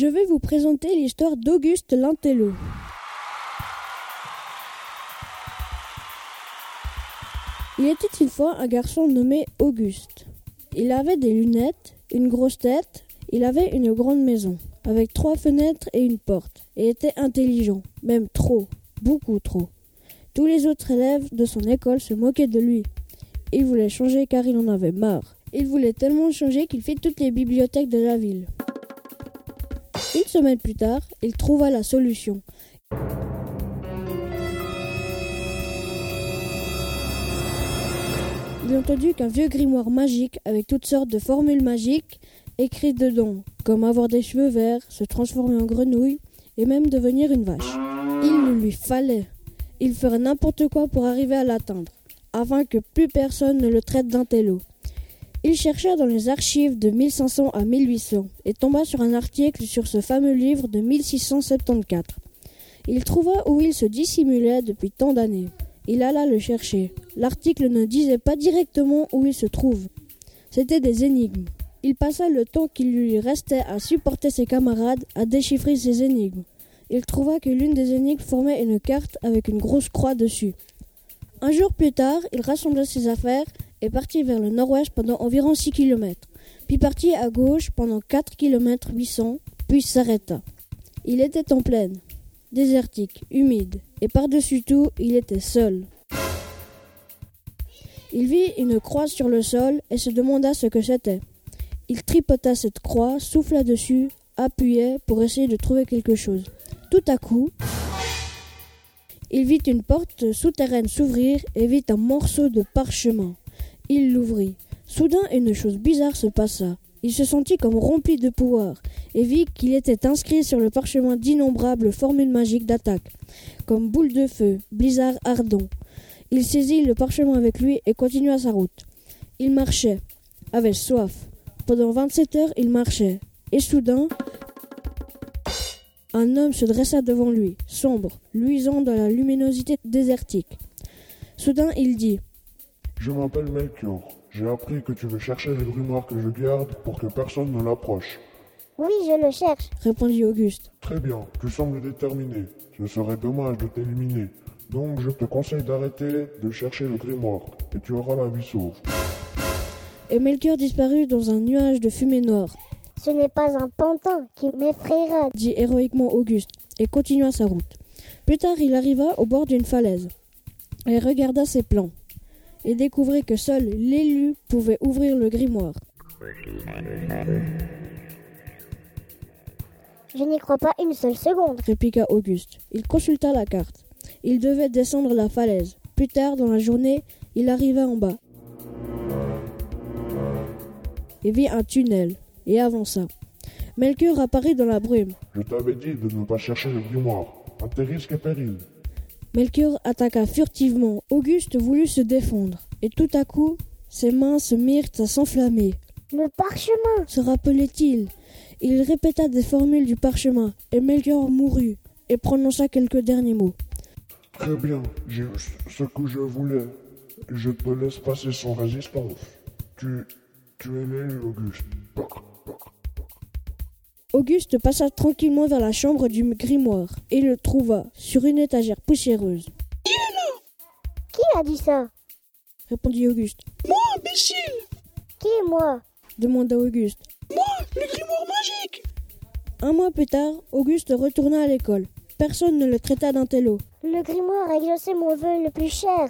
Je vais vous présenter l'histoire d'Auguste Lintello. Il était une fois un garçon nommé Auguste. Il avait des lunettes, une grosse tête, il avait une grande maison, avec trois fenêtres et une porte, et était intelligent, même trop, beaucoup trop. Tous les autres élèves de son école se moquaient de lui. Il voulait changer car il en avait marre. Il voulait tellement changer qu'il fit toutes les bibliothèques de la ville. Une semaine plus tard, il trouva la solution. Il entendit qu'un vieux grimoire magique avec toutes sortes de formules magiques écrites dedans, comme avoir des cheveux verts, se transformer en grenouille et même devenir une vache. Il le lui fallait. Il ferait n'importe quoi pour arriver à l'atteindre, afin que plus personne ne le traite d'intello. Il chercha dans les archives de 1500 à 1800 et tomba sur un article sur ce fameux livre de 1674. Il trouva où il se dissimulait depuis tant d'années. Il alla le chercher. L'article ne disait pas directement où il se trouve. C'était des énigmes. Il passa le temps qu'il lui restait à supporter ses camarades à déchiffrer ces énigmes. Il trouva que l'une des énigmes formait une carte avec une grosse croix dessus. Un jour plus tard, il rassembla ses affaires et partit vers le nord-ouest pendant environ 6 kilomètres, puis partit à gauche pendant 4 km 800, puis s'arrêta. Il était en plaine, désertique, humide, et par-dessus tout, il était seul. Il vit une croix sur le sol et se demanda ce que c'était. Il tripota cette croix, souffla dessus, appuyait pour essayer de trouver quelque chose. Tout à coup, il vit une porte souterraine s'ouvrir et vit un morceau de parchemin. Il l'ouvrit. Soudain, une chose bizarre se passa. Il se sentit comme rempli de pouvoir et vit qu'il était inscrit sur le parchemin d'innombrables formules magiques d'attaque, comme boule de feu, blizzard ardent. Il saisit le parchemin avec lui et continua sa route. Il marchait, avait soif. Pendant vingt-sept heures, il marchait. Et soudain, un homme se dressa devant lui, sombre, luisant dans la luminosité désertique. Soudain, il dit Je m'appelle Melchior. J'ai appris que tu veux chercher le grimoire que je garde pour que personne ne l'approche. Oui, je le cherche. répondit Auguste. Très bien, tu sembles déterminé. Ce serait dommage de t'éliminer. Donc je te conseille d'arrêter de chercher le grimoire et tu auras la vie sauve. Et Melchior disparut dans un nuage de fumée noire, Ce n'est pas un pantin qui m'effraiera. dit héroïquement Auguste, et continua sa route. Plus tard, il arriva au bord d'une falaise, et regarda ses plans, et découvrit que seul l'élu pouvait ouvrir le grimoire. Je n'y crois pas une seule seconde. répliqua Auguste. Il consulta la carte. Il devait descendre la falaise. Plus tard dans la journée, il arriva en bas et vit un tunnel et avança. Melchior apparut dans la brume. Je t'avais dit de ne pas chercher le grimoire. À tes risques et périls. Melchior attaqua furtivement. Auguste voulut se défendre. Et tout à coup, ses mains se mirent à s'enflammer. Le parchemin. Se rappelait-il? Il répéta des formules du parchemin, et Melchior mourut, et prononça quelques derniers mots. Très bien, j'ai eu ce que je voulais. Je te laisse passer sans résistance. Tu, tu es l'élu, Auguste. Auguste passa tranquillement vers la chambre du grimoire, et le trouva sur une étagère poussiéreuse. Qui a dit ça? Répondit Auguste. Moi, imbécile Qui moi? Demanda Auguste. Moi, le grimoire magique Un mois plus tard, Auguste retourna à l'école. Personne ne le traita d'intello. Le grimoire a exaucé mon vœu le plus cher.